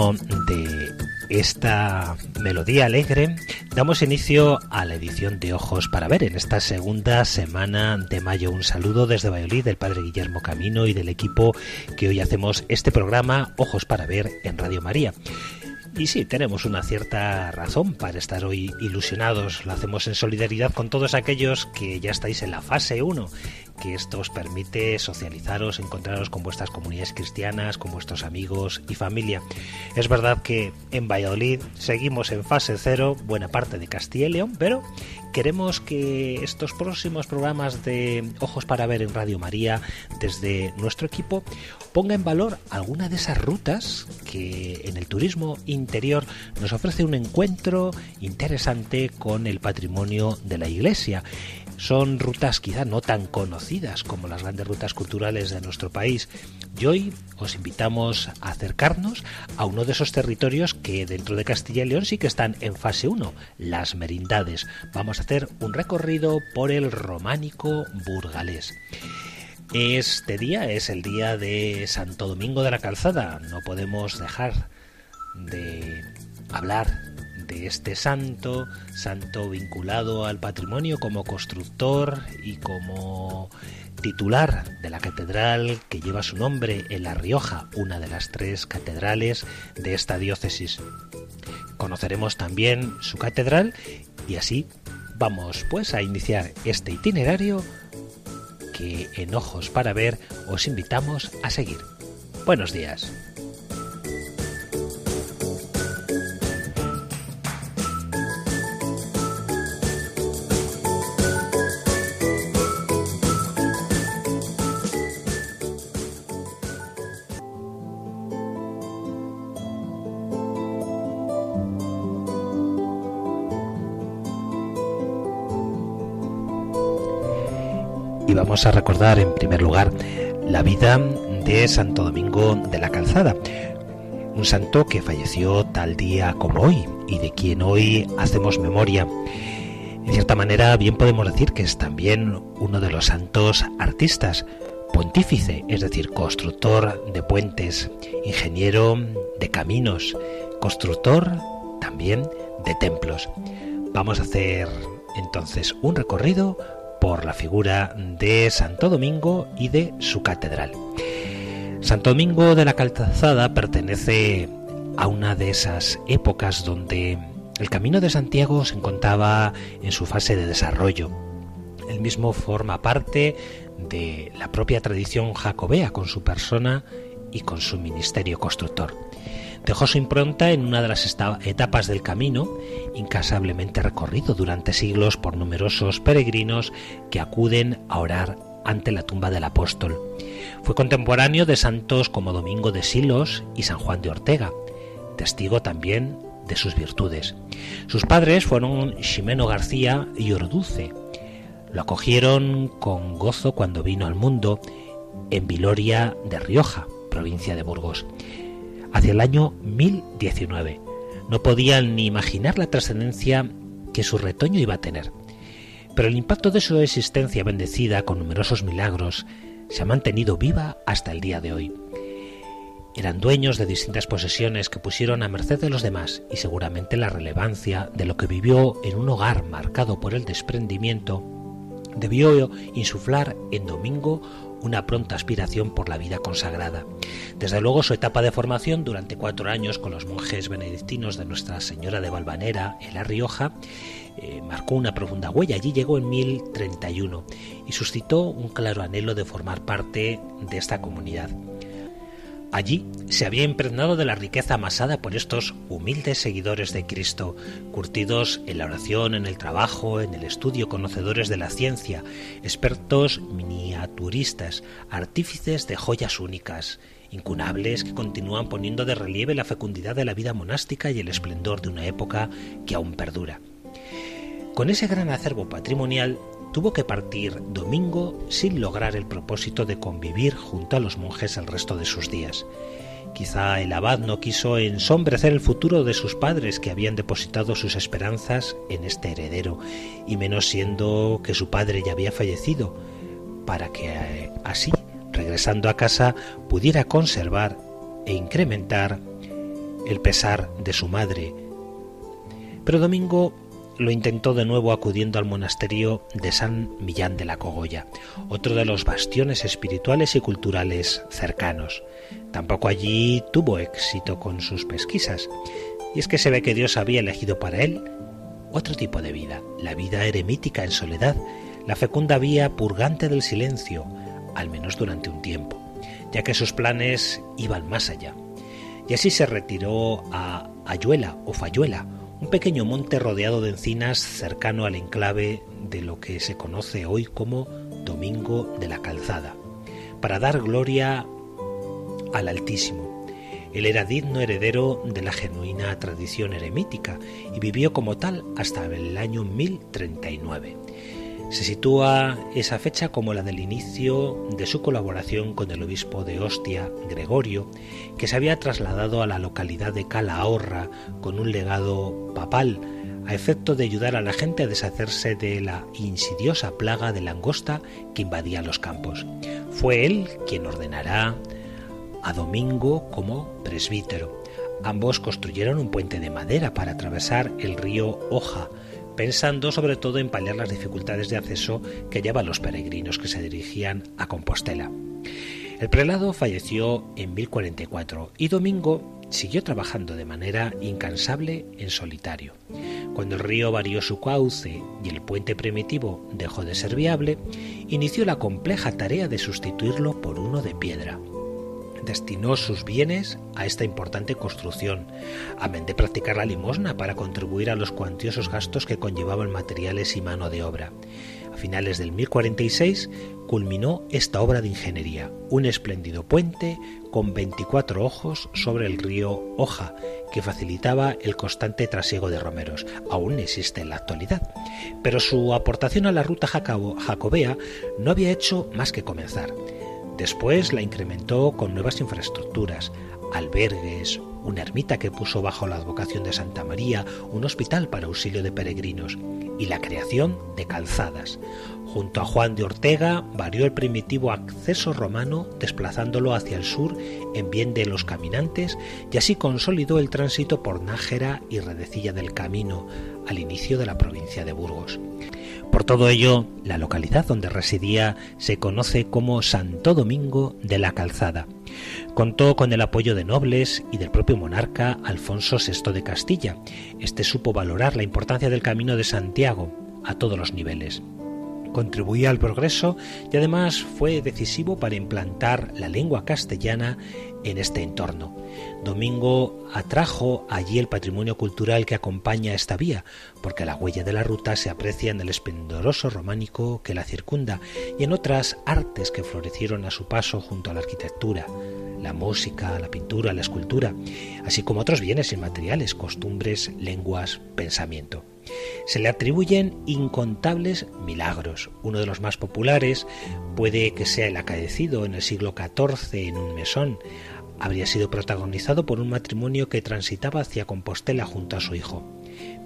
De esta melodía alegre, damos inicio a la edición de Ojos para Ver en esta segunda semana de mayo. Un saludo desde Valladolid del Padre Guillermo Camino y del equipo que hoy hacemos este programa Ojos para Ver en Radio María. Y sí, tenemos una cierta razón para estar hoy ilusionados. Lo hacemos en solidaridad con todos aquellos que ya estáis en la fase 1, que esto os permite socializaros, encontraros con vuestras comunidades cristianas, con vuestros amigos y familia. Es verdad que en Valladolid seguimos en fase 0, buena parte de Castilla y León, pero queremos que estos próximos programas de Ojos para Ver en Radio María, desde nuestro equipo, ponga en valor alguna de esas rutas que en el turismo interior nos ofrece un encuentro interesante con el patrimonio de la Iglesia. Son rutas quizá no tan conocidas como las grandes rutas culturales de nuestro país. Y hoy os invitamos a acercarnos a uno de esos territorios que dentro de Castilla y León sí que están en fase 1, las merindades. Vamos a hacer un recorrido por el románico burgalés. Este día es el día de Santo Domingo de la Calzada. No podemos dejar de hablar de este santo, santo vinculado al patrimonio como constructor y como titular de la catedral que lleva su nombre en La Rioja, una de las tres catedrales de esta diócesis. Conoceremos también su catedral y así vamos pues a iniciar este itinerario que en Ojos para Ver os invitamos a seguir. Buenos días. Vamos a recordar en primer lugar la vida de Santo Domingo de la Calzada, un santo que falleció tal día como hoy y de quien hoy hacemos memoria. En cierta manera, bien podemos decir que es también uno de los santos artistas, pontífice, es decir, constructor de puentes, ingeniero de caminos, constructor también de templos. Vamos a hacer entonces un recorrido por la figura de Santo Domingo y de su catedral. Santo Domingo de la Calzada pertenece a una de esas épocas donde el camino de Santiago se encontraba en su fase de desarrollo. El mismo forma parte de la propia tradición jacobea con su persona y con su ministerio constructor. Dejó su impronta en una de las etapas del camino, incasablemente recorrido durante siglos por numerosos peregrinos que acuden a orar ante la tumba del apóstol. Fue contemporáneo de santos como Domingo de Silos y San Juan de Ortega, testigo también de sus virtudes. Sus padres fueron Ximeno García y Orduce. Lo acogieron con gozo cuando vino al mundo en Viloria de Rioja, provincia de Burgos hacia el año 1019. No podían ni imaginar la trascendencia que su retoño iba a tener. Pero el impacto de su existencia bendecida con numerosos milagros se ha mantenido viva hasta el día de hoy. Eran dueños de distintas posesiones que pusieron a merced de los demás y seguramente la relevancia de lo que vivió en un hogar marcado por el desprendimiento debió insuflar en Domingo una pronta aspiración por la vida consagrada. Desde luego su etapa de formación durante cuatro años con los monjes benedictinos de Nuestra Señora de Valvanera en La Rioja eh, marcó una profunda huella. Allí llegó en 1031 y suscitó un claro anhelo de formar parte de esta comunidad. Allí se había impregnado de la riqueza amasada por estos humildes seguidores de Cristo, curtidos en la oración, en el trabajo, en el estudio, conocedores de la ciencia, expertos miniaturistas, artífices de joyas únicas, incunables que continúan poniendo de relieve la fecundidad de la vida monástica y el esplendor de una época que aún perdura. Con ese gran acervo patrimonial tuvo que partir domingo sin lograr el propósito de convivir junto a los monjes el resto de sus días. Quizá el abad no quiso ensombrecer el futuro de sus padres que habían depositado sus esperanzas en este heredero, y menos siendo que su padre ya había fallecido, para que eh, así, regresando a casa, pudiera conservar e incrementar el pesar de su madre. Pero Domingo lo intentó de nuevo acudiendo al monasterio de San Millán de la Cogolla, otro de los bastiones espirituales y culturales cercanos. Tampoco allí tuvo éxito con sus pesquisas, y es que se ve que Dios había elegido para él otro tipo de vida, la vida eremítica en soledad, la fecunda vía purgante del silencio, al menos durante un tiempo, ya que sus planes iban más allá. Y así se retiró a Ayuela o Fayuela, un pequeño monte rodeado de encinas cercano al enclave de lo que se conoce hoy como Domingo de la Calzada, para dar gloria al Altísimo. Él era digno heredero de la genuina tradición eremítica y vivió como tal hasta el año 1039. Se sitúa esa fecha como la del inicio de su colaboración con el obispo de Ostia, Gregorio, que se había trasladado a la localidad de Calahorra con un legado papal a efecto de ayudar a la gente a deshacerse de la insidiosa plaga de langosta que invadía los campos. Fue él quien ordenará a Domingo como presbítero. Ambos construyeron un puente de madera para atravesar el río Oja, pensando sobre todo en paliar las dificultades de acceso que llevan los peregrinos que se dirigían a Compostela. El prelado falleció en 1044 y Domingo siguió trabajando de manera incansable en solitario. Cuando el río varió su cauce y el puente primitivo dejó de ser viable, inició la compleja tarea de sustituirlo por uno de piedra destinó sus bienes a esta importante construcción, amén de practicar la limosna para contribuir a los cuantiosos gastos que conllevaban materiales y mano de obra. A finales del 1046 culminó esta obra de ingeniería, un espléndido puente con 24 ojos sobre el río Oja, que facilitaba el constante trasiego de romeros. Aún existe en la actualidad. Pero su aportación a la ruta jacobea no había hecho más que comenzar. Después la incrementó con nuevas infraestructuras, albergues, una ermita que puso bajo la advocación de Santa María, un hospital para auxilio de peregrinos y la creación de calzadas. Junto a Juan de Ortega varió el primitivo acceso romano desplazándolo hacia el sur en bien de los caminantes y así consolidó el tránsito por Nájera y Redecilla del Camino al inicio de la provincia de Burgos. Por todo ello, la localidad donde residía se conoce como Santo Domingo de la Calzada. Contó con el apoyo de nobles y del propio monarca Alfonso VI de Castilla. Este supo valorar la importancia del Camino de Santiago a todos los niveles contribuía al progreso y además fue decisivo para implantar la lengua castellana en este entorno. Domingo atrajo allí el patrimonio cultural que acompaña esta vía, porque la huella de la ruta se aprecia en el esplendoroso románico que la circunda y en otras artes que florecieron a su paso junto a la arquitectura, la música, la pintura, la escultura, así como otros bienes inmateriales, costumbres, lenguas, pensamiento. Se le atribuyen incontables milagros. Uno de los más populares puede que sea el acaecido en el siglo XIV en un mesón. Habría sido protagonizado por un matrimonio que transitaba hacia Compostela junto a su hijo.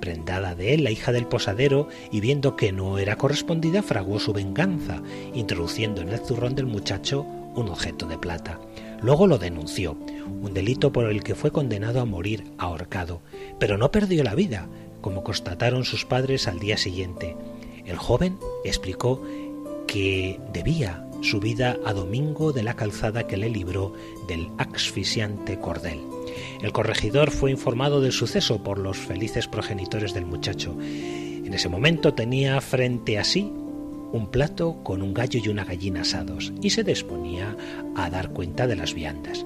Prendada de él la hija del posadero y viendo que no era correspondida, fraguó su venganza, introduciendo en el zurrón del muchacho un objeto de plata. Luego lo denunció, un delito por el que fue condenado a morir ahorcado, pero no perdió la vida, como constataron sus padres al día siguiente. El joven explicó que debía subida a Domingo de la Calzada que le libró del asfixiante cordel. El corregidor fue informado del suceso por los felices progenitores del muchacho. En ese momento tenía frente a sí un plato con un gallo y una gallina asados y se disponía a dar cuenta de las viandas.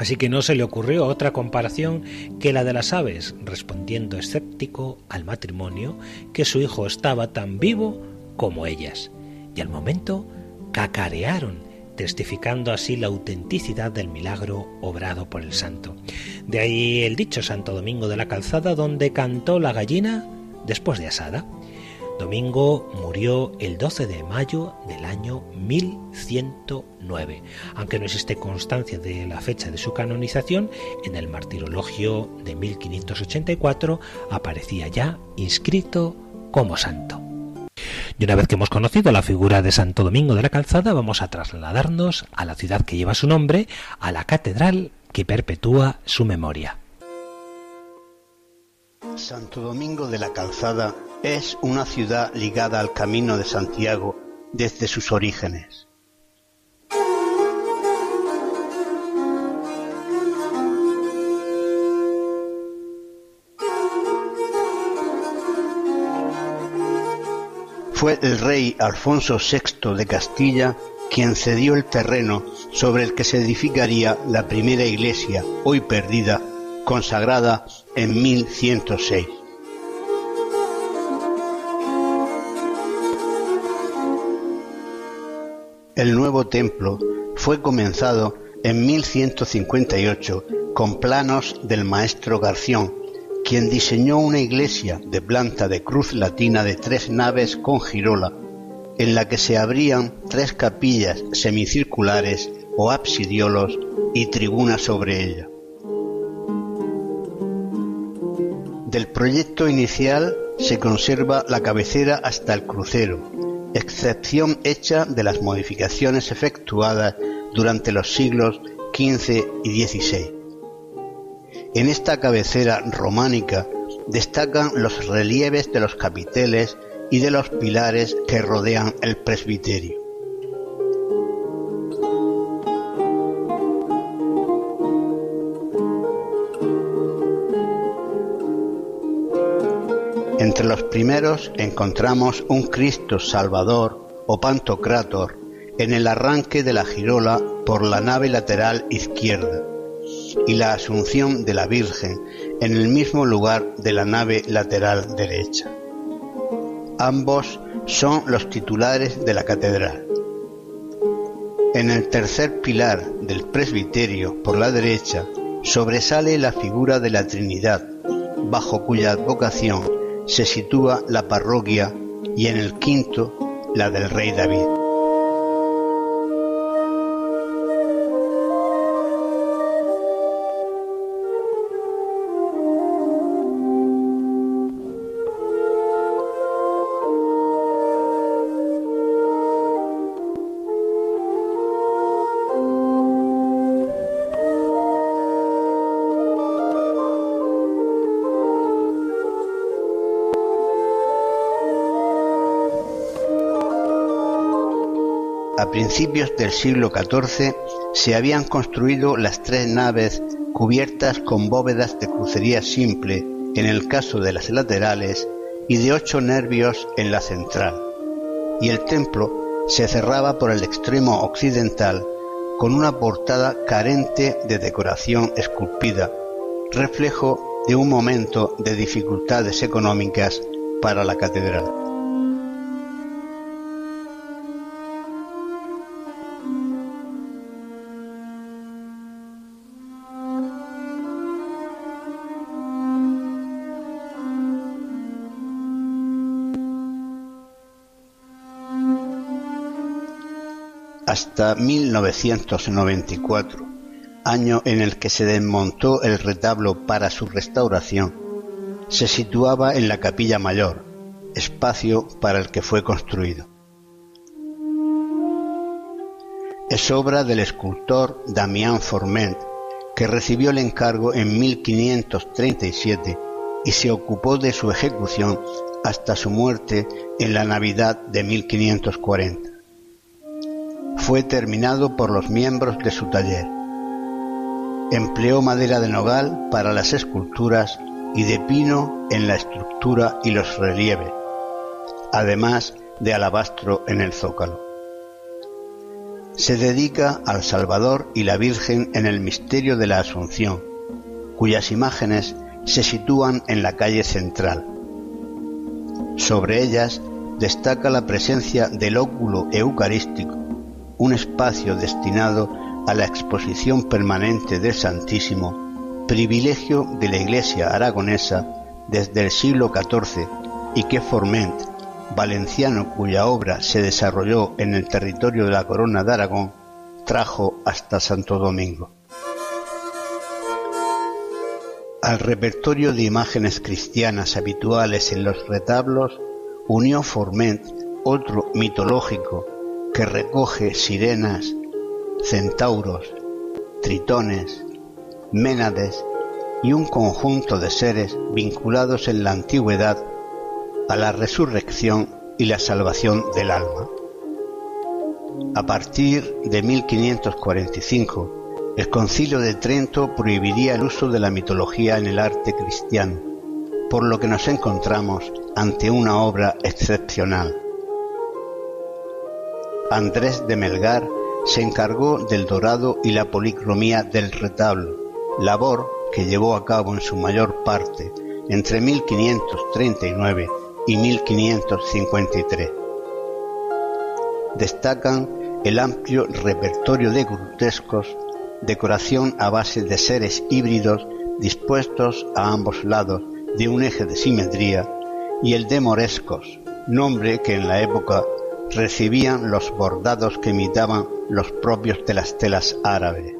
Así que no se le ocurrió otra comparación que la de las aves, respondiendo escéptico al matrimonio que su hijo estaba tan vivo como ellas. Y al momento cacarearon, testificando así la autenticidad del milagro obrado por el santo. De ahí el dicho Santo Domingo de la Calzada, donde cantó la gallina después de asada. Domingo murió el 12 de mayo del año 1109, aunque no existe constancia de la fecha de su canonización, en el martirologio de 1584 aparecía ya inscrito como santo. Y una vez que hemos conocido la figura de Santo Domingo de la Calzada, vamos a trasladarnos a la ciudad que lleva su nombre, a la catedral que perpetúa su memoria. Santo Domingo de la Calzada es una ciudad ligada al Camino de Santiago desde sus orígenes. Fue el rey Alfonso VI de Castilla quien cedió el terreno sobre el que se edificaría la primera iglesia, hoy perdida, consagrada en 1106. El nuevo templo fue comenzado en 1158 con planos del maestro Garción, quien diseñó una iglesia de planta de cruz latina de tres naves con girola, en la que se abrían tres capillas semicirculares o absidiolos y tribunas sobre ella. Del proyecto inicial se conserva la cabecera hasta el crucero, excepción hecha de las modificaciones efectuadas durante los siglos XV y XVI. En esta cabecera románica destacan los relieves de los capiteles y de los pilares que rodean el presbiterio. Entre los primeros encontramos un Cristo Salvador o Pantocrátor en el arranque de la girola por la nave lateral izquierda y la Asunción de la Virgen en el mismo lugar de la nave lateral derecha. Ambos son los titulares de la catedral. En el tercer pilar del presbiterio por la derecha sobresale la figura de la Trinidad, bajo cuya advocación se sitúa la parroquia y en el quinto la del rey David. A principios del siglo XIV se habían construido las tres naves cubiertas con bóvedas de crucería simple en el caso de las laterales y de ocho nervios en la central, y el templo se cerraba por el extremo occidental con una portada carente de decoración esculpida, reflejo de un momento de dificultades económicas para la catedral. Hasta 1994, año en el que se desmontó el retablo para su restauración, se situaba en la capilla mayor, espacio para el que fue construido. Es obra del escultor Damián Forment, que recibió el encargo en 1537 y se ocupó de su ejecución hasta su muerte en la Navidad de 1540 fue terminado por los miembros de su taller. Empleó madera de nogal para las esculturas y de pino en la estructura y los relieves, además de alabastro en el zócalo. Se dedica al Salvador y la Virgen en el misterio de la Asunción, cuyas imágenes se sitúan en la calle central. Sobre ellas destaca la presencia del óculo eucarístico, un espacio destinado a la exposición permanente del Santísimo, privilegio de la Iglesia aragonesa desde el siglo XIV y que Forment, valenciano cuya obra se desarrolló en el territorio de la Corona de Aragón, trajo hasta Santo Domingo. Al repertorio de imágenes cristianas habituales en los retablos, unió Forment otro mitológico que recoge sirenas, centauros, tritones, ménades y un conjunto de seres vinculados en la antigüedad a la resurrección y la salvación del alma. A partir de 1545, el concilio de Trento prohibiría el uso de la mitología en el arte cristiano, por lo que nos encontramos ante una obra excepcional. Andrés de Melgar se encargó del dorado y la policromía del retablo, labor que llevó a cabo en su mayor parte entre 1539 y 1553. Destacan el amplio repertorio de grutescos, decoración a base de seres híbridos dispuestos a ambos lados de un eje de simetría, y el de morescos, nombre que en la época recibían los bordados que imitaban los propios de las telas árabes.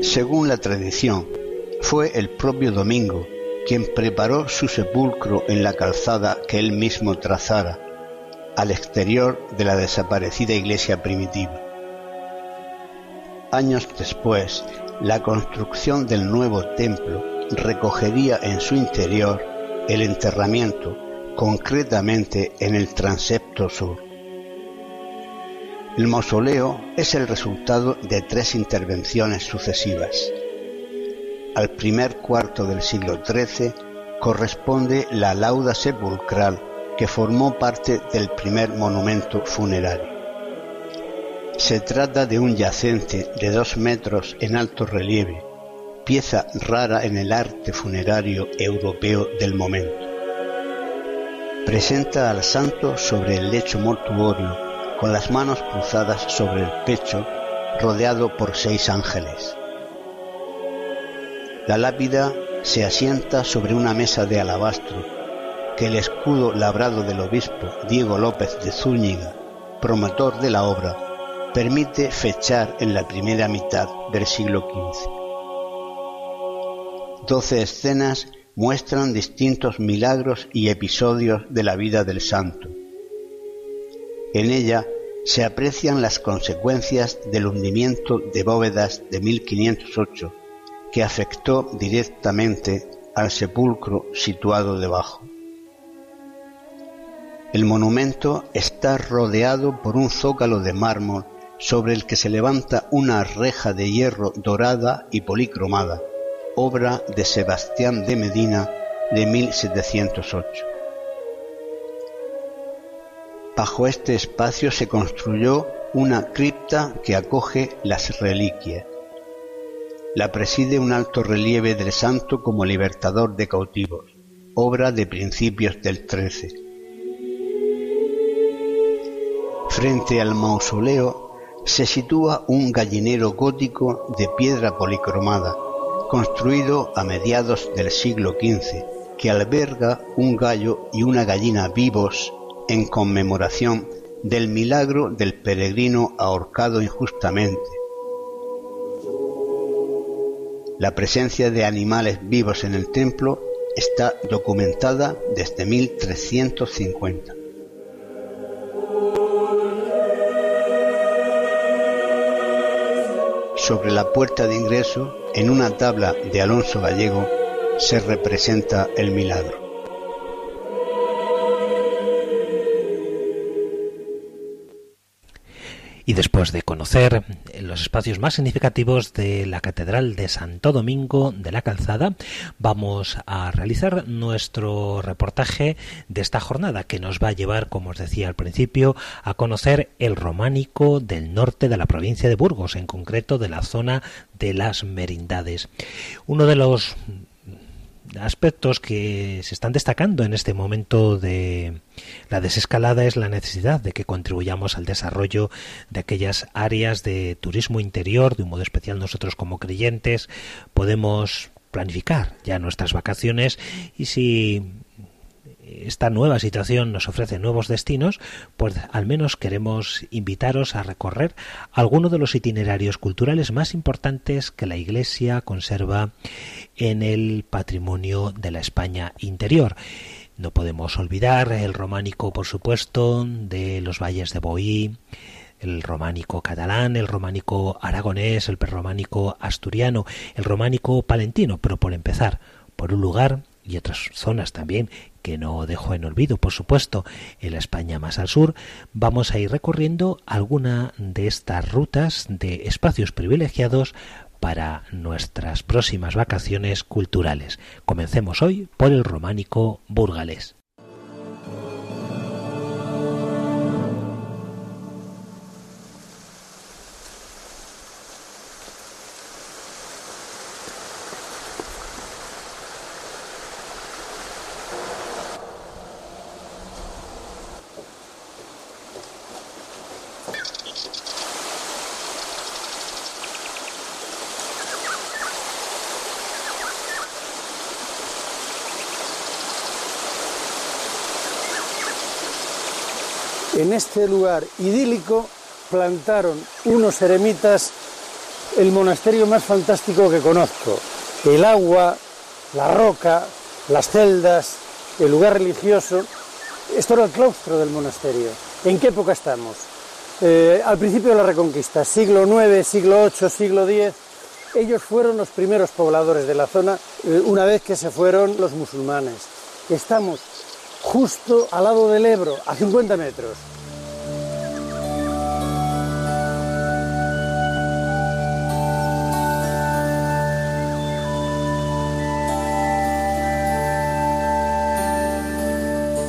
Según la tradición, fue el propio Domingo quien preparó su sepulcro en la calzada que él mismo trazara, al exterior de la desaparecida iglesia primitiva. Años después, la construcción del nuevo templo recogería en su interior el enterramiento, concretamente en el transepto sur. El mausoleo es el resultado de tres intervenciones sucesivas. Al primer cuarto del siglo XIII corresponde la lauda sepulcral que formó parte del primer monumento funerario. Se trata de un yacente de dos metros en alto relieve, pieza rara en el arte funerario europeo del momento. Presenta al santo sobre el lecho mortuorio, con las manos cruzadas sobre el pecho, rodeado por seis ángeles. La lápida se asienta sobre una mesa de alabastro que el escudo labrado del obispo Diego López de Zúñiga, promotor de la obra, permite fechar en la primera mitad del siglo XV. Doce escenas muestran distintos milagros y episodios de la vida del santo. En ella se aprecian las consecuencias del hundimiento de bóvedas de 1508 que afectó directamente al sepulcro situado debajo. El monumento está rodeado por un zócalo de mármol sobre el que se levanta una reja de hierro dorada y policromada, obra de Sebastián de Medina de 1708. Bajo este espacio se construyó una cripta que acoge las reliquias. La preside un alto relieve del santo como libertador de cautivos, obra de principios del XIII. Frente al mausoleo se sitúa un gallinero gótico de piedra policromada, construido a mediados del siglo XV, que alberga un gallo y una gallina vivos en conmemoración del milagro del peregrino ahorcado injustamente la presencia de animales vivos en el templo está documentada desde 1350. Sobre la puerta de ingreso, en una tabla de Alonso Gallego, se representa el milagro. Y después de conocer los espacios más significativos de la Catedral de Santo Domingo de la Calzada, vamos a realizar nuestro reportaje de esta jornada que nos va a llevar, como os decía al principio, a conocer el románico del norte de la provincia de Burgos, en concreto de la zona de las Merindades. Uno de los aspectos que se están destacando en este momento de la desescalada es la necesidad de que contribuyamos al desarrollo de aquellas áreas de turismo interior, de un modo especial nosotros como creyentes podemos planificar ya nuestras vacaciones y si esta nueva situación nos ofrece nuevos destinos, pues al menos queremos invitaros a recorrer alguno de los itinerarios culturales más importantes que la Iglesia conserva en el patrimonio de la España interior. No podemos olvidar el románico, por supuesto, de los valles de Boí, el románico catalán, el románico aragonés, el románico asturiano, el románico palentino, pero por empezar, por un lugar y otras zonas también que no dejo en olvido, por supuesto, en la España más al sur, vamos a ir recorriendo alguna de estas rutas de espacios privilegiados para nuestras próximas vacaciones culturales. Comencemos hoy por el románico burgalés. Este lugar idílico plantaron unos eremitas el monasterio más fantástico que conozco. El agua, la roca, las celdas, el lugar religioso. Esto era el claustro del monasterio. ¿En qué época estamos? Eh, al principio de la Reconquista, siglo IX, siglo VIII, siglo X. Ellos fueron los primeros pobladores de la zona eh, una vez que se fueron los musulmanes. Estamos justo al lado del Ebro, a 50 metros.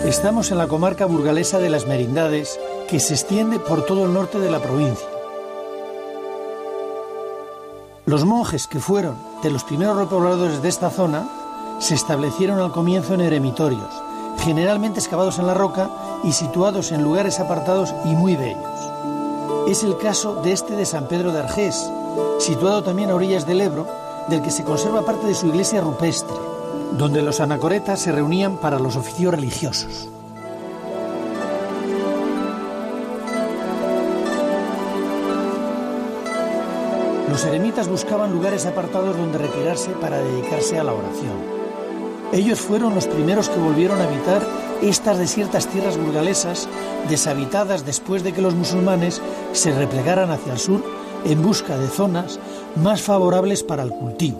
Estamos en la comarca burgalesa de las Merindades, que se extiende por todo el norte de la provincia. Los monjes que fueron de los primeros repobladores de esta zona se establecieron al comienzo en eremitorios, generalmente excavados en la roca y situados en lugares apartados y muy bellos. Es el caso de este de San Pedro de Argés, situado también a orillas del Ebro, del que se conserva parte de su iglesia rupestre donde los anacoretas se reunían para los oficios religiosos. Los eremitas buscaban lugares apartados donde retirarse para dedicarse a la oración. Ellos fueron los primeros que volvieron a habitar estas desiertas tierras burgalesas, deshabitadas después de que los musulmanes se replegaran hacia el sur en busca de zonas más favorables para el cultivo.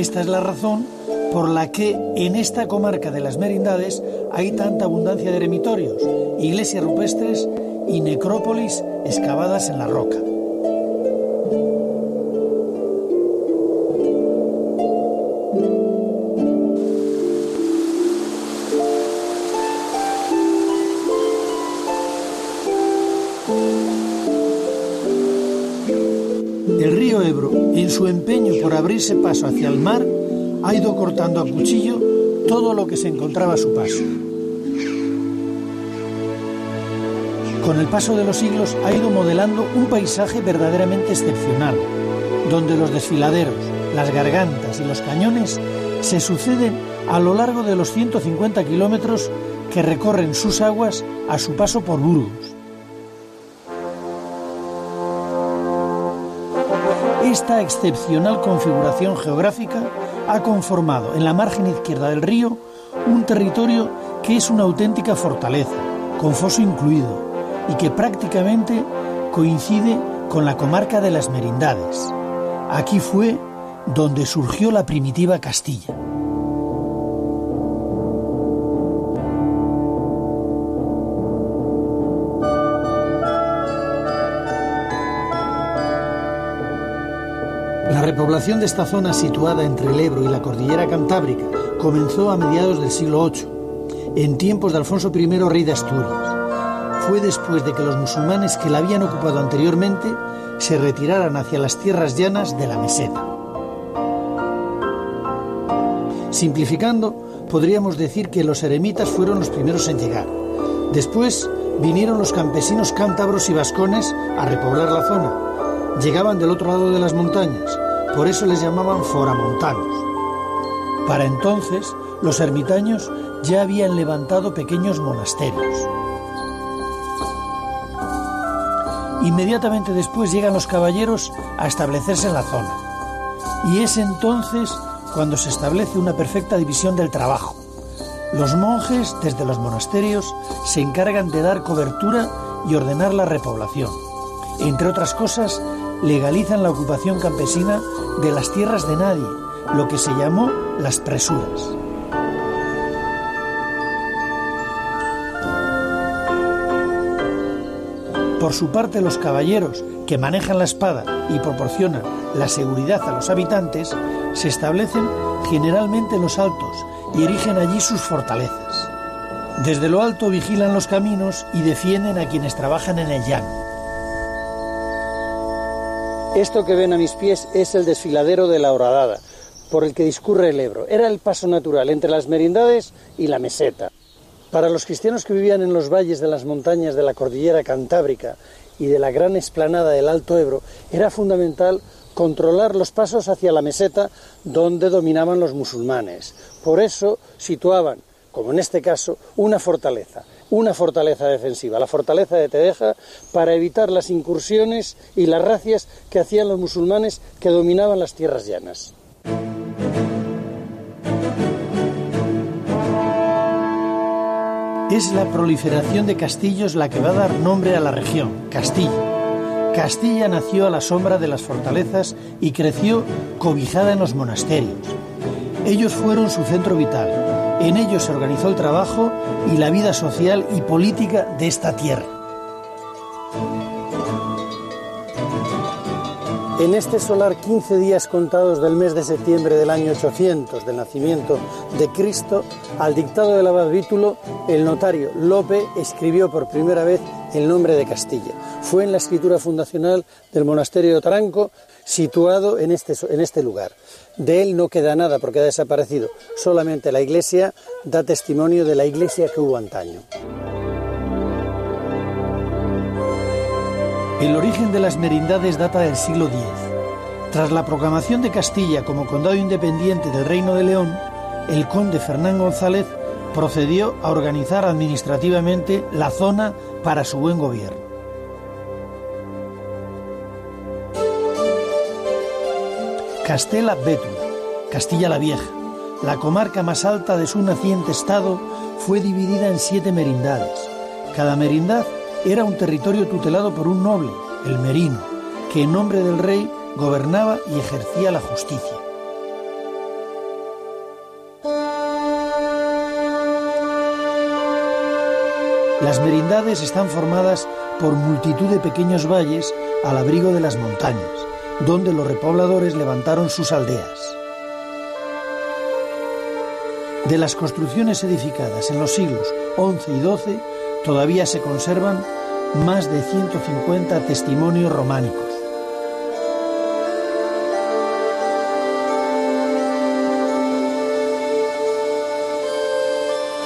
Esta es la razón por la que en esta comarca de las Merindades hay tanta abundancia de eremitorios, iglesias rupestres y necrópolis excavadas en la roca. Su empeño por abrirse paso hacia el mar, ha ido cortando a cuchillo todo lo que se encontraba a su paso. Con el paso de los siglos ha ido modelando un paisaje verdaderamente excepcional, donde los desfiladeros, las gargantas y los cañones se suceden a lo largo de los 150 kilómetros que recorren sus aguas a su paso por Burgos. Esta excepcional configuración geográfica ha conformado en la margen izquierda del río un territorio que es una auténtica fortaleza, con foso incluido, y que prácticamente coincide con la comarca de las Merindades. Aquí fue donde surgió la primitiva Castilla. Repoblación de esta zona situada entre el Ebro y la cordillera cantábrica comenzó a mediados del siglo VIII, en tiempos de Alfonso I, rey de Asturias. Fue después de que los musulmanes que la habían ocupado anteriormente se retiraran hacia las tierras llanas de la meseta. Simplificando, podríamos decir que los eremitas fueron los primeros en llegar. Después vinieron los campesinos cántabros y vascones a repoblar la zona. Llegaban del otro lado de las montañas, por eso les llamaban foramontanos. Para entonces, los ermitaños ya habían levantado pequeños monasterios. Inmediatamente después llegan los caballeros a establecerse en la zona. Y es entonces cuando se establece una perfecta división del trabajo. Los monjes, desde los monasterios, se encargan de dar cobertura y ordenar la repoblación. Entre otras cosas, legalizan la ocupación campesina de las tierras de nadie, lo que se llamó las presuras. Por su parte, los caballeros, que manejan la espada y proporcionan la seguridad a los habitantes, se establecen generalmente en los altos y erigen allí sus fortalezas. Desde lo alto vigilan los caminos y defienden a quienes trabajan en el llano. Esto que ven a mis pies es el desfiladero de la Horadada, por el que discurre el Ebro. Era el paso natural entre las merindades y la meseta. Para los cristianos que vivían en los valles de las montañas de la cordillera cantábrica y de la gran esplanada del Alto Ebro, era fundamental controlar los pasos hacia la meseta donde dominaban los musulmanes. Por eso situaban, como en este caso, una fortaleza, una fortaleza defensiva, la fortaleza de Tedeja, para evitar las incursiones y las racias que hacían los musulmanes que dominaban las tierras llanas. Es la proliferación de castillos la que va a dar nombre a la región, Castilla. Castilla nació a la sombra de las fortalezas y creció cobijada en los monasterios. Ellos fueron su centro vital. En ellos se organizó el trabajo y la vida social y política de esta tierra. En este solar 15 días contados del mes de septiembre del año 800 del nacimiento de Cristo, al dictado del abad Vítulo, el notario Lope escribió por primera vez el nombre de Castilla. Fue en la escritura fundacional del monasterio de Taranco, situado en este, en este lugar. De él no queda nada porque ha desaparecido. Solamente la iglesia da testimonio de la iglesia que hubo antaño. El origen de las merindades data del siglo X. Tras la proclamación de Castilla como condado independiente del Reino de León, el conde Fernán González procedió a organizar administrativamente la zona para su buen gobierno. Castela Bétula, Castilla la Vieja, la comarca más alta de su naciente estado, fue dividida en siete merindades. Cada merindad era un territorio tutelado por un noble, el Merino, que en nombre del rey gobernaba y ejercía la justicia. Las merindades están formadas por multitud de pequeños valles al abrigo de las montañas, donde los repobladores levantaron sus aldeas. De las construcciones edificadas en los siglos XI y XII, todavía se conservan más de 150 testimonios románicos.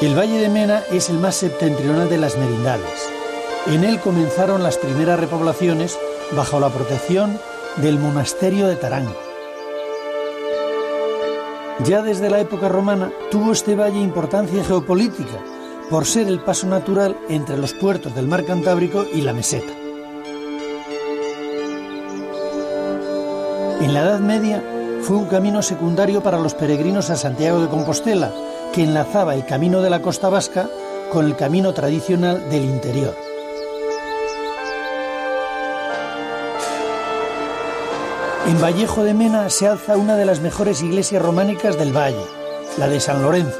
El Valle de Mena es el más septentrional de las merindades. En él comenzaron las primeras repoblaciones bajo la protección del monasterio de Tarango. Ya desde la época romana tuvo este valle importancia geopolítica, por ser el paso natural entre los puertos del mar Cantábrico y la meseta. En la Edad Media fue un camino secundario para los peregrinos a Santiago de Compostela, que enlazaba el camino de la costa vasca con el camino tradicional del interior. En Vallejo de Mena se alza una de las mejores iglesias románicas del valle, la de San Lorenzo,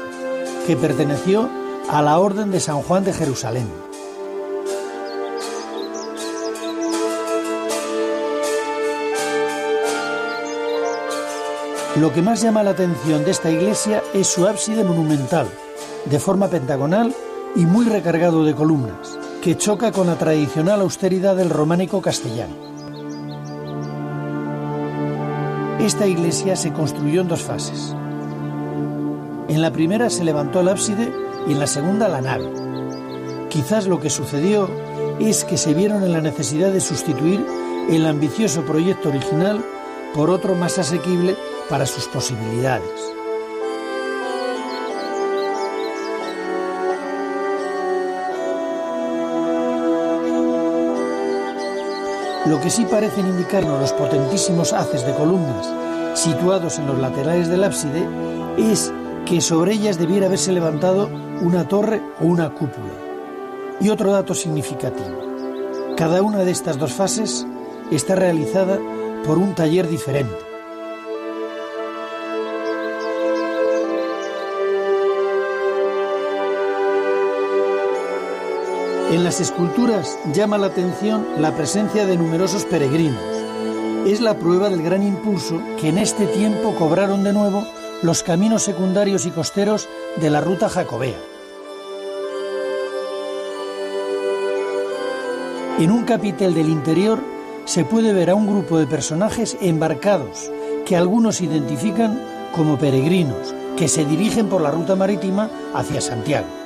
que perteneció a la Orden de San Juan de Jerusalén. Lo que más llama la atención de esta iglesia es su ábside monumental, de forma pentagonal y muy recargado de columnas, que choca con la tradicional austeridad del románico castellano. Esta iglesia se construyó en dos fases. En la primera se levantó el ábside y en la segunda la nave. Quizás lo que sucedió es que se vieron en la necesidad de sustituir el ambicioso proyecto original por otro más asequible para sus posibilidades. Lo que sí parecen indicarnos los potentísimos haces de columnas situados en los laterales del ábside es que sobre ellas debiera haberse levantado una torre o una cúpula. Y otro dato significativo. Cada una de estas dos fases está realizada por un taller diferente. En las esculturas llama la atención la presencia de numerosos peregrinos. Es la prueba del gran impulso que en este tiempo cobraron de nuevo los caminos secundarios y costeros de la ruta jacobea. En un capitel del interior se puede ver a un grupo de personajes embarcados que algunos identifican como peregrinos que se dirigen por la ruta marítima hacia Santiago.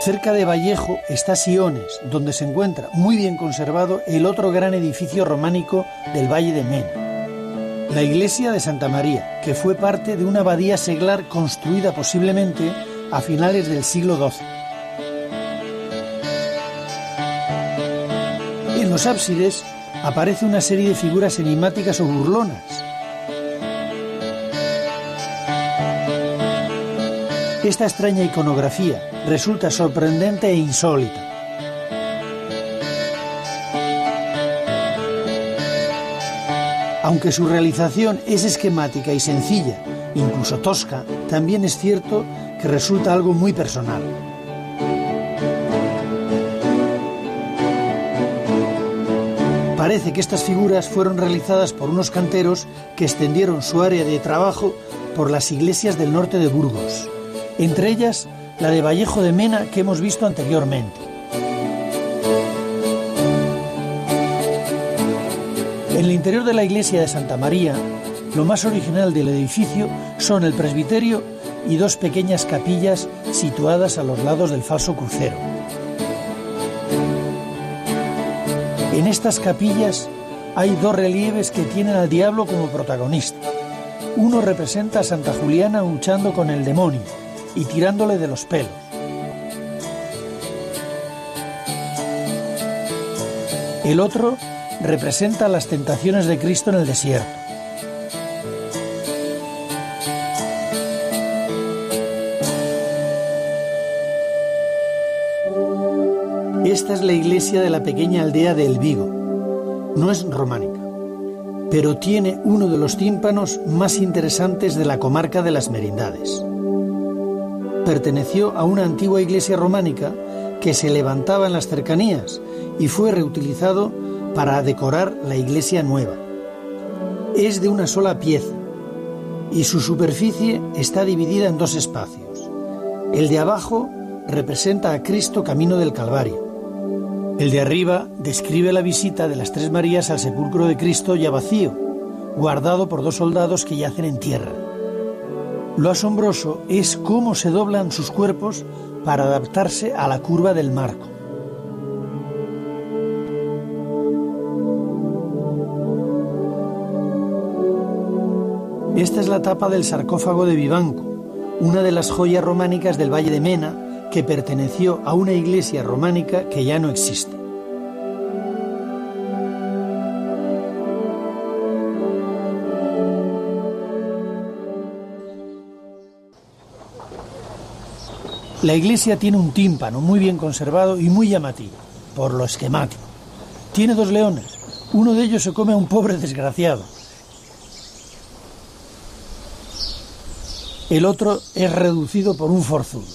Cerca de Vallejo está Siones, donde se encuentra muy bien conservado el otro gran edificio románico del Valle de Mena, la iglesia de Santa María, que fue parte de una abadía seglar construida posiblemente a finales del siglo XII. En los ábsides aparece una serie de figuras enigmáticas o burlonas, Esta extraña iconografía resulta sorprendente e insólita. Aunque su realización es esquemática y sencilla, incluso tosca, también es cierto que resulta algo muy personal. Parece que estas figuras fueron realizadas por unos canteros que extendieron su área de trabajo por las iglesias del norte de Burgos entre ellas la de Vallejo de Mena que hemos visto anteriormente. En el interior de la iglesia de Santa María, lo más original del edificio son el presbiterio y dos pequeñas capillas situadas a los lados del falso crucero. En estas capillas hay dos relieves que tienen al diablo como protagonista. Uno representa a Santa Juliana luchando con el demonio y tirándole de los pelos. El otro representa las tentaciones de Cristo en el desierto. Esta es la iglesia de la pequeña aldea de El Vigo. No es románica, pero tiene uno de los tímpanos más interesantes de la comarca de las Merindades perteneció a una antigua iglesia románica que se levantaba en las cercanías y fue reutilizado para decorar la iglesia nueva. Es de una sola pieza y su superficie está dividida en dos espacios. El de abajo representa a Cristo camino del Calvario. El de arriba describe la visita de las tres Marías al sepulcro de Cristo ya vacío, guardado por dos soldados que yacen en tierra. Lo asombroso es cómo se doblan sus cuerpos para adaptarse a la curva del marco. Esta es la tapa del sarcófago de Vivanco, una de las joyas románicas del Valle de Mena que perteneció a una iglesia románica que ya no existe. La iglesia tiene un tímpano muy bien conservado y muy llamativo, por lo esquemático. Tiene dos leones, uno de ellos se come a un pobre desgraciado. El otro es reducido por un forzudo.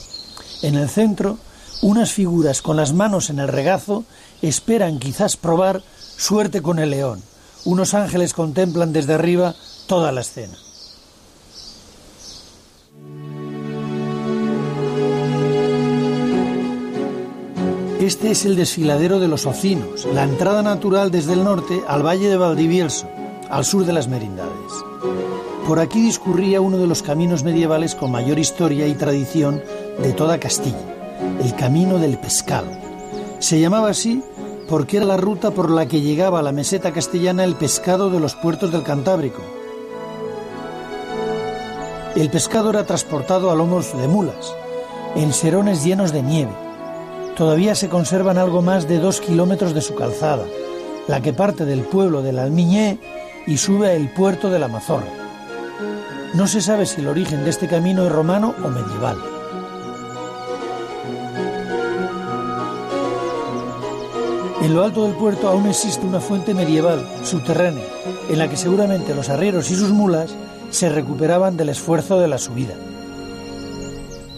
En el centro, unas figuras con las manos en el regazo esperan quizás probar suerte con el león. Unos ángeles contemplan desde arriba toda la escena. Este es el desfiladero de los Ocinos, la entrada natural desde el norte al valle de Valdivielso, al sur de las Merindades. Por aquí discurría uno de los caminos medievales con mayor historia y tradición de toda Castilla, el Camino del Pescado. Se llamaba así porque era la ruta por la que llegaba a la meseta castellana el pescado de los puertos del Cantábrico. El pescado era transportado a lomos de mulas, en serones llenos de nieve todavía se conservan algo más de dos kilómetros de su calzada, la que parte del pueblo del Almiñé y sube al puerto de la Mazorra. No se sabe si el origen de este camino es romano o medieval. En lo alto del puerto aún existe una fuente medieval, subterránea, en la que seguramente los arrieros y sus mulas se recuperaban del esfuerzo de la subida.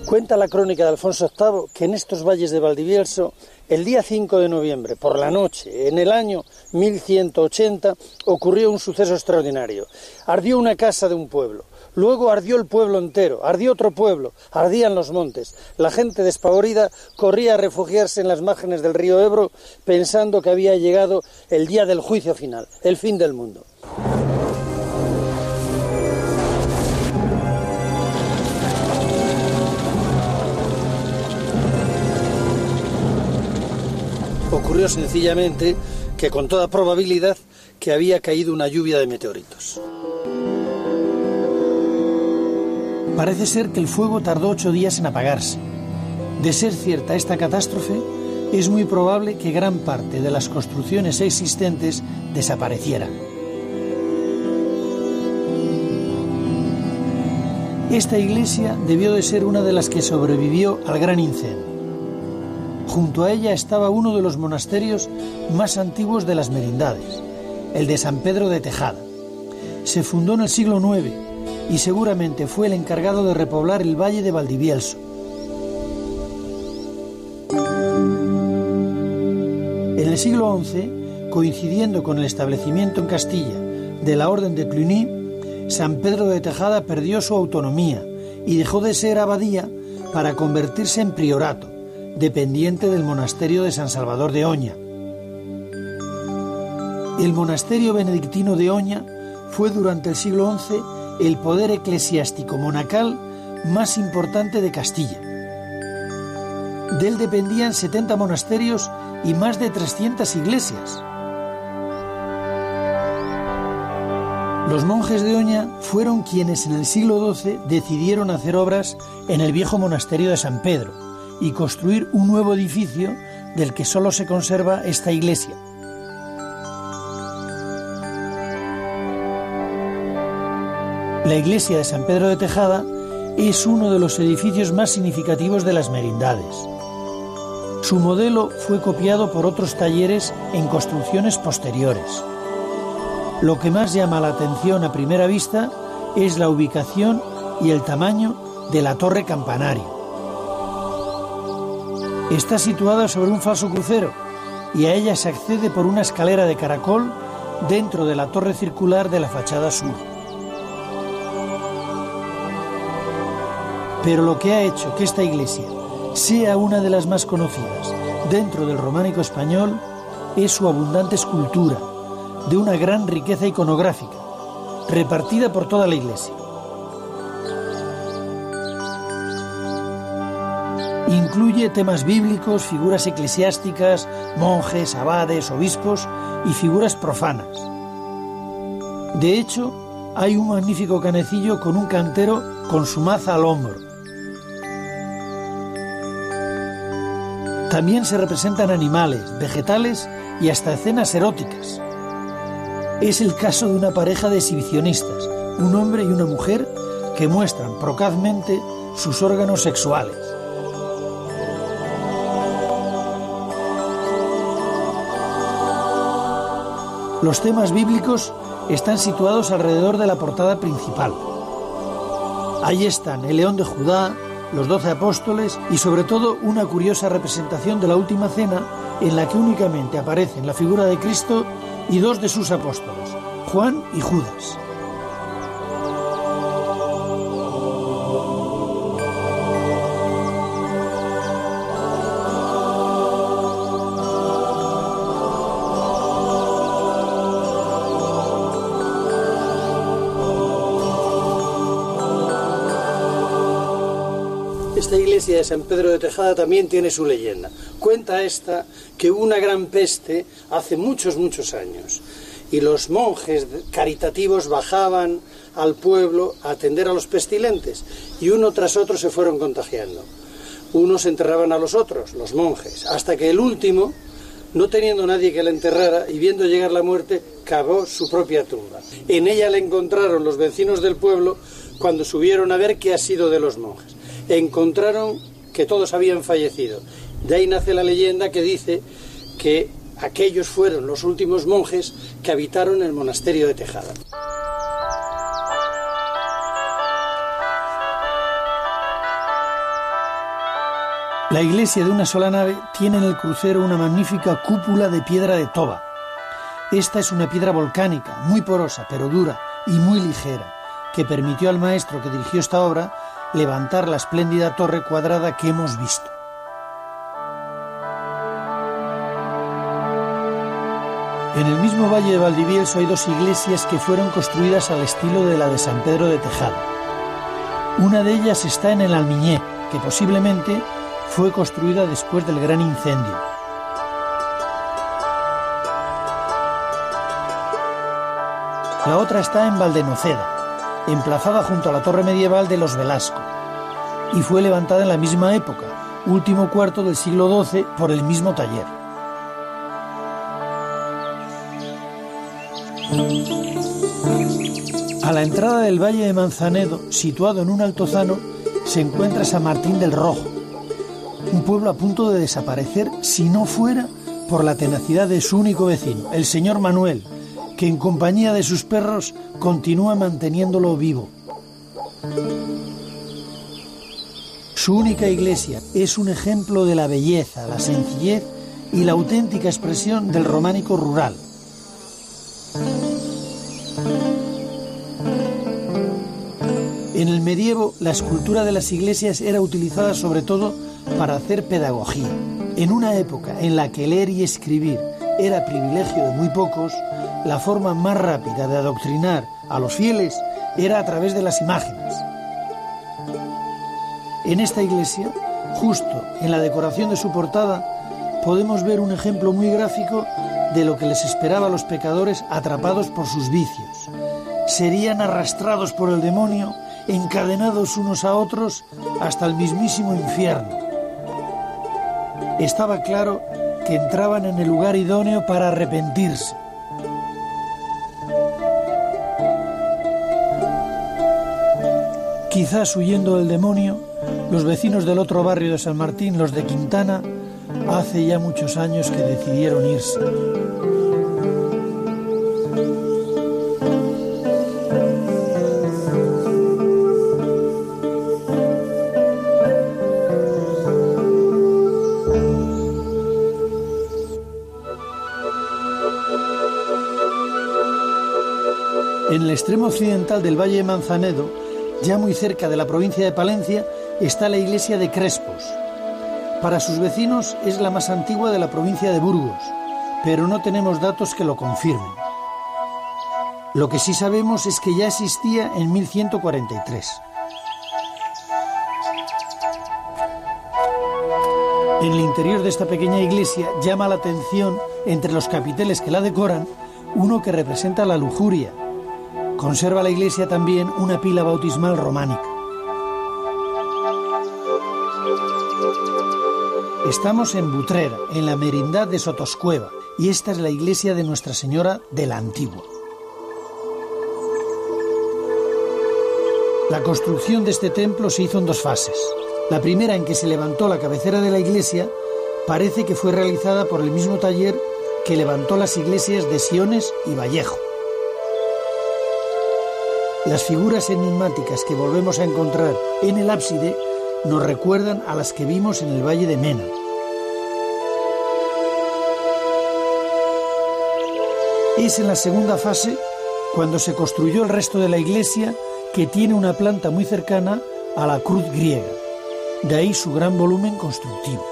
Cuenta la crónica de Alfonso VIII que en estos valles de Valdivielso, el día 5 de noviembre, por la noche, en el año 1180, ocurrió un suceso extraordinario. Ardió una casa de un pueblo, luego ardió el pueblo entero, ardió otro pueblo, ardían los montes. La gente despavorida corría a refugiarse en las márgenes del río Ebro pensando que había llegado el día del juicio final, el fin del mundo. Sencillamente que con toda probabilidad que había caído una lluvia de meteoritos. Parece ser que el fuego tardó ocho días en apagarse. De ser cierta esta catástrofe, es muy probable que gran parte de las construcciones existentes desaparecieran. Esta iglesia debió de ser una de las que sobrevivió al gran incendio. Junto a ella estaba uno de los monasterios más antiguos de las merindades, el de San Pedro de Tejada. Se fundó en el siglo IX y seguramente fue el encargado de repoblar el valle de Valdivielso. En el siglo XI, coincidiendo con el establecimiento en Castilla de la Orden de Cluny, San Pedro de Tejada perdió su autonomía y dejó de ser abadía para convertirse en priorato dependiente del monasterio de San Salvador de Oña. El monasterio benedictino de Oña fue durante el siglo XI el poder eclesiástico monacal más importante de Castilla. De él dependían 70 monasterios y más de 300 iglesias. Los monjes de Oña fueron quienes en el siglo XII decidieron hacer obras en el viejo monasterio de San Pedro y construir un nuevo edificio del que solo se conserva esta iglesia. La iglesia de San Pedro de Tejada es uno de los edificios más significativos de las merindades. Su modelo fue copiado por otros talleres en construcciones posteriores. Lo que más llama la atención a primera vista es la ubicación y el tamaño de la torre campanario. Está situada sobre un falso crucero y a ella se accede por una escalera de caracol dentro de la torre circular de la fachada sur. Pero lo que ha hecho que esta iglesia sea una de las más conocidas dentro del románico español es su abundante escultura, de una gran riqueza iconográfica, repartida por toda la iglesia. Incluye temas bíblicos, figuras eclesiásticas, monjes, abades, obispos y figuras profanas. De hecho, hay un magnífico canecillo con un cantero con su maza al hombro. También se representan animales, vegetales y hasta escenas eróticas. Es el caso de una pareja de exhibicionistas, un hombre y una mujer, que muestran procazmente sus órganos sexuales. Los temas bíblicos están situados alrededor de la portada principal. Ahí están el león de Judá, los doce apóstoles y sobre todo una curiosa representación de la última cena en la que únicamente aparecen la figura de Cristo y dos de sus apóstoles, Juan y Judas. Iglesia de San Pedro de Tejada también tiene su leyenda. Cuenta esta que una gran peste hace muchos, muchos años y los monjes caritativos bajaban al pueblo a atender a los pestilentes y uno tras otro se fueron contagiando. Unos enterraban a los otros, los monjes, hasta que el último, no teniendo nadie que le enterrara y viendo llegar la muerte, cavó su propia tumba. En ella le encontraron los vecinos del pueblo cuando subieron a ver qué ha sido de los monjes encontraron que todos habían fallecido. De ahí nace la leyenda que dice que aquellos fueron los últimos monjes que habitaron el monasterio de Tejada. La iglesia de una sola nave tiene en el crucero una magnífica cúpula de piedra de toba. Esta es una piedra volcánica, muy porosa, pero dura y muy ligera, que permitió al maestro que dirigió esta obra levantar la espléndida torre cuadrada que hemos visto. En el mismo valle de Valdivieso hay dos iglesias que fueron construidas al estilo de la de San Pedro de Tejada. Una de ellas está en el Almiñé, que posiblemente fue construida después del gran incendio. La otra está en Valdenoceda, emplazada junto a la torre medieval de los Velasco, y fue levantada en la misma época, último cuarto del siglo XII, por el mismo taller. A la entrada del Valle de Manzanedo, situado en un altozano, se encuentra San Martín del Rojo, un pueblo a punto de desaparecer si no fuera por la tenacidad de su único vecino, el señor Manuel, que en compañía de sus perros continúa manteniéndolo vivo. Su única iglesia es un ejemplo de la belleza, la sencillez y la auténtica expresión del románico rural. En el medievo, la escultura de las iglesias era utilizada sobre todo para hacer pedagogía. En una época en la que leer y escribir era privilegio de muy pocos, la forma más rápida de adoctrinar a los fieles era a través de las imágenes. En esta iglesia, justo en la decoración de su portada, podemos ver un ejemplo muy gráfico de lo que les esperaba a los pecadores atrapados por sus vicios. Serían arrastrados por el demonio, encadenados unos a otros hasta el mismísimo infierno. Estaba claro que entraban en el lugar idóneo para arrepentirse. Quizás huyendo del demonio, los vecinos del otro barrio de San Martín, los de Quintana, hace ya muchos años que decidieron irse. En el extremo occidental del Valle de Manzanedo, ya muy cerca de la provincia de Palencia, está la iglesia de Crespos. Para sus vecinos es la más antigua de la provincia de Burgos, pero no tenemos datos que lo confirmen. Lo que sí sabemos es que ya existía en 1143. En el interior de esta pequeña iglesia llama la atención, entre los capiteles que la decoran, uno que representa la lujuria, Conserva la iglesia también una pila bautismal románica. Estamos en Butrera, en la merindad de Sotoscueva, y esta es la iglesia de Nuestra Señora de la Antigua. La construcción de este templo se hizo en dos fases. La primera en que se levantó la cabecera de la iglesia parece que fue realizada por el mismo taller que levantó las iglesias de Siones y Vallejo. Las figuras enigmáticas que volvemos a encontrar en el ábside nos recuerdan a las que vimos en el Valle de Mena. Es en la segunda fase cuando se construyó el resto de la iglesia que tiene una planta muy cercana a la cruz griega. De ahí su gran volumen constructivo.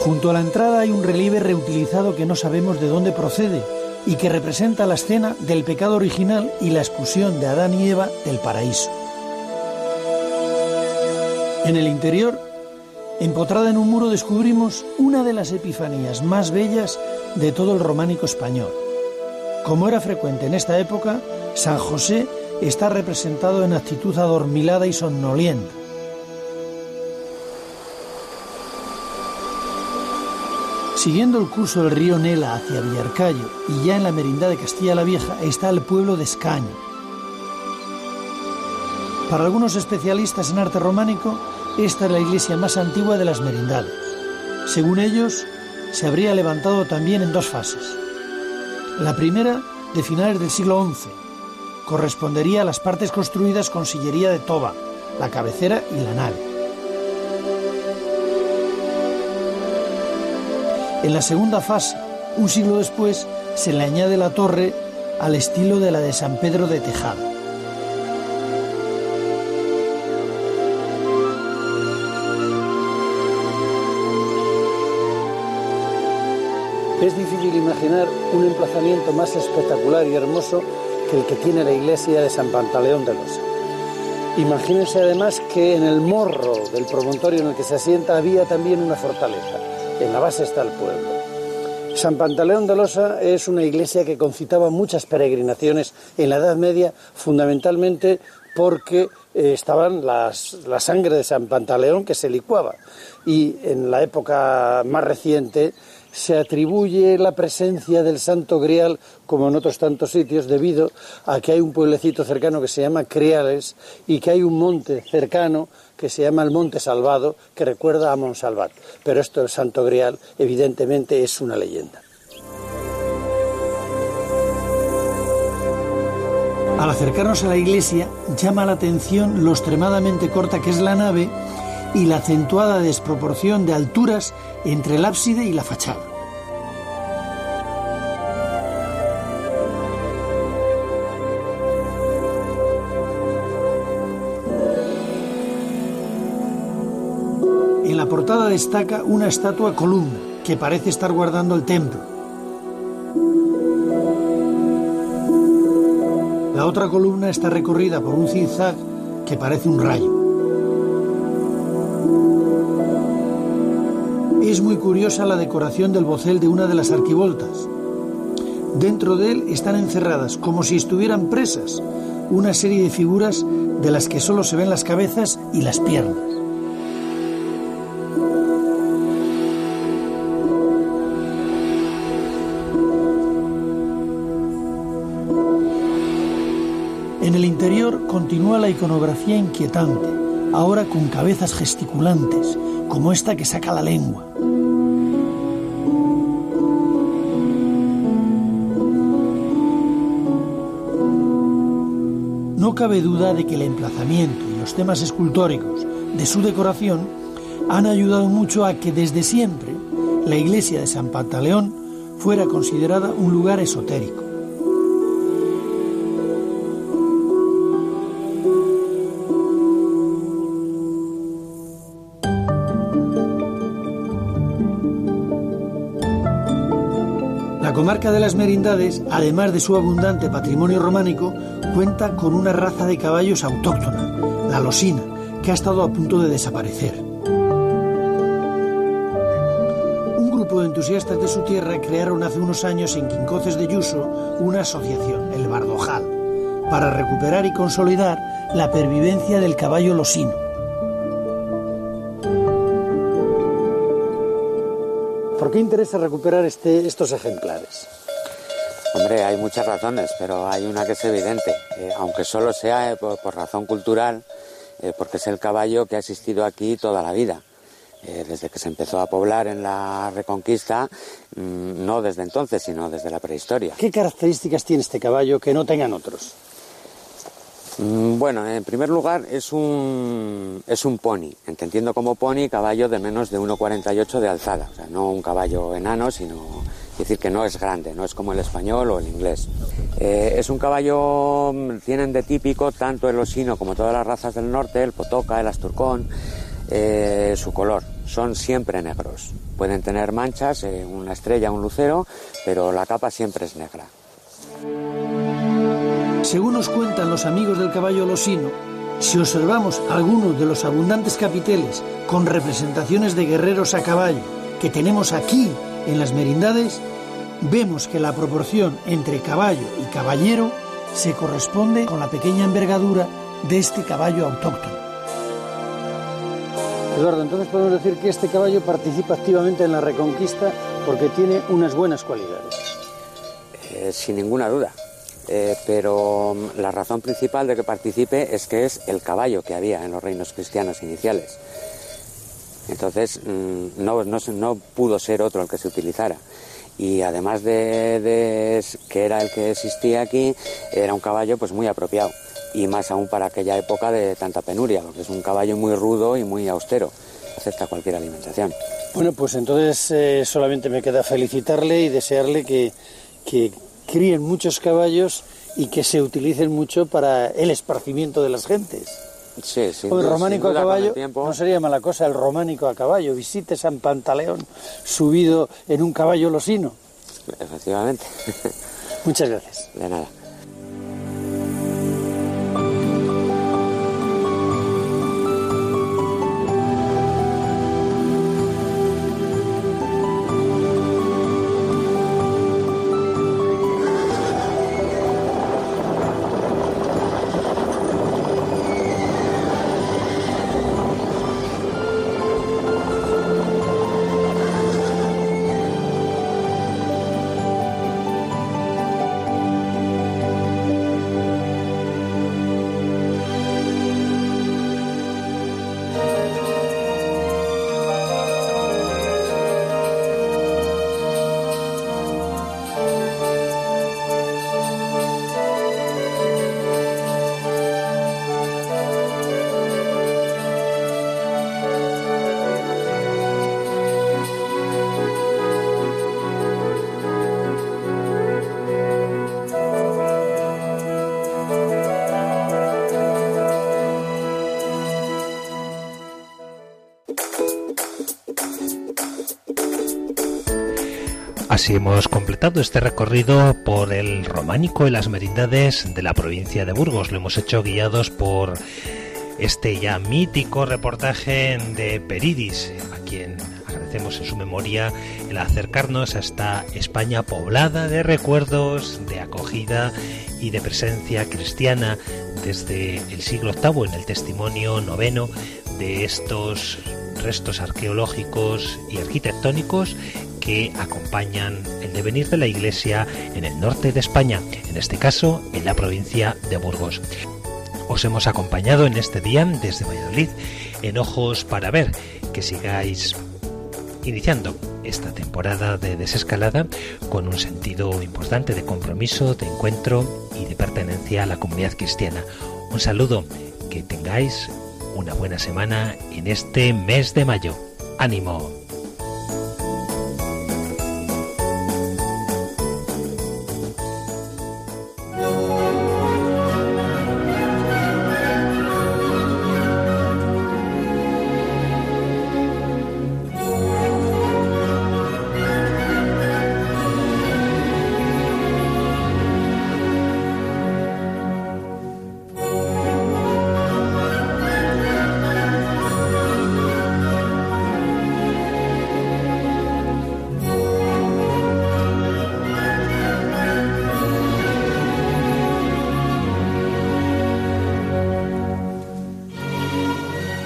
Junto a la entrada hay un relieve reutilizado que no sabemos de dónde procede y que representa la escena del pecado original y la expulsión de Adán y Eva del paraíso. En el interior, empotrada en un muro, descubrimos una de las epifanías más bellas de todo el románico español. Como era frecuente en esta época, San José está representado en actitud adormilada y somnolienta. Siguiendo el curso del río Nela hacia Villarcayo y ya en la merindad de Castilla la Vieja está el pueblo de Escaño. Para algunos especialistas en arte románico, esta es la iglesia más antigua de las merindades. Según ellos, se habría levantado también en dos fases. La primera, de finales del siglo XI, correspondería a las partes construidas con sillería de toba, la cabecera y la nave. En la segunda fase, un siglo después, se le añade la torre al estilo de la de San Pedro de Tejada. Es difícil imaginar un emplazamiento más espectacular y hermoso que el que tiene la iglesia de San Pantaleón de Losa. Imagínense además que en el morro del promontorio en el que se asienta había también una fortaleza. La base está el pueblo. San Pantaleón de Losa es una iglesia que concitaba muchas peregrinaciones en la Edad Media, fundamentalmente porque eh, estaban las, la sangre de San Pantaleón que se licuaba. Y en la época más reciente se atribuye la presencia del Santo Grial, como en otros tantos sitios, debido a que hay un pueblecito cercano que se llama Criales y que hay un monte cercano que se llama el Monte Salvado, que recuerda a Monsalvat. Pero esto del Santo Grial, evidentemente, es una leyenda. Al acercarnos a la iglesia, llama la atención lo extremadamente corta que es la nave y la acentuada desproporción de alturas entre el ábside y la fachada. Portada destaca una estatua columna que parece estar guardando el templo. La otra columna está recorrida por un zigzag que parece un rayo. Es muy curiosa la decoración del bocel de una de las arquivoltas. Dentro de él están encerradas, como si estuvieran presas, una serie de figuras de las que solo se ven las cabezas y las piernas. En el interior continúa la iconografía inquietante, ahora con cabezas gesticulantes, como esta que saca la lengua. No cabe duda de que el emplazamiento y los temas escultóricos de su decoración han ayudado mucho a que desde siempre la iglesia de San Pantaleón fuera considerada un lugar esotérico. Las Merindades, además de su abundante patrimonio románico, cuenta con una raza de caballos autóctona, la losina, que ha estado a punto de desaparecer. Un grupo de entusiastas de su tierra crearon hace unos años en Quincoces de Yuso una asociación, el Bardojal, para recuperar y consolidar la pervivencia del caballo losino. ¿Por qué interesa recuperar este, estos ejemplares? Hombre, hay muchas razones, pero hay una que es evidente, eh, aunque solo sea eh, por, razón cultural, eh, porque es el caballo que ha existido aquí toda la vida. desde que se empezó a poblar en la Reconquista, mm, no desde entonces, sino desde la prehistoria. ¿Qué características tiene este caballo que no tengan otros? Mm, bueno, en primer lugar es un, es un pony, entendiendo como pony caballo de menos de 1,48 de alzada, o sea, no un caballo enano, sino decir que no es grande, no es como el español o el inglés. Eh, es un caballo, mm, tienen de típico tanto el osino como todas las razas del norte, el potoca, el asturcón, eh, su color. Son siempre negros. Pueden tener manchas, eh, una estrella, un lucero, pero la capa siempre es negra. Según nos cuentan los amigos del caballo losino, si observamos algunos de los abundantes capiteles con representaciones de guerreros a caballo que tenemos aquí en las merindades, vemos que la proporción entre caballo y caballero se corresponde con la pequeña envergadura de este caballo autóctono. Eduardo, entonces podemos decir que este caballo participa activamente en la reconquista porque tiene unas buenas cualidades. Eh, sin ninguna duda. Eh, pero mm, la razón principal de que participe es que es el caballo que había en los reinos cristianos iniciales. Entonces mm, no, no, pudo ser otro el que se utilizara. Y además de, que era el que existía aquí, era un caballo pues muy apropiado. Y más aún para aquella época de tanta penuria, porque es un caballo muy rudo y muy austero. Acepta cualquier alimentación. Bueno, pues entonces eh, solamente me queda felicitarle y desearle que críen muchos caballos y que se utilicen mucho para el esparcimiento de las gentes. Sí, sí. el románico a caballo no sería mala cosa el románico a caballo. Visite San Pantaleón subido en un caballo losino. Efectivamente. Muchas gracias. De nada. Así hemos completado este recorrido por el románico y las merindades de la provincia de Burgos. Lo hemos hecho guiados por este ya mítico reportaje de Peridis, a quien agradecemos en su memoria el acercarnos a esta España poblada de recuerdos, de acogida y de presencia cristiana desde el siglo VIII en el testimonio noveno de estos restos arqueológicos y arquitectónicos que acompañan el devenir de la Iglesia en el norte de España, en este caso en la provincia de Burgos. Os hemos acompañado en este día desde Valladolid en Ojos para Ver, que sigáis iniciando esta temporada de desescalada con un sentido importante de compromiso, de encuentro y de pertenencia a la comunidad cristiana. Un saludo, que tengáis una buena semana en este mes de mayo. ¡Ánimo!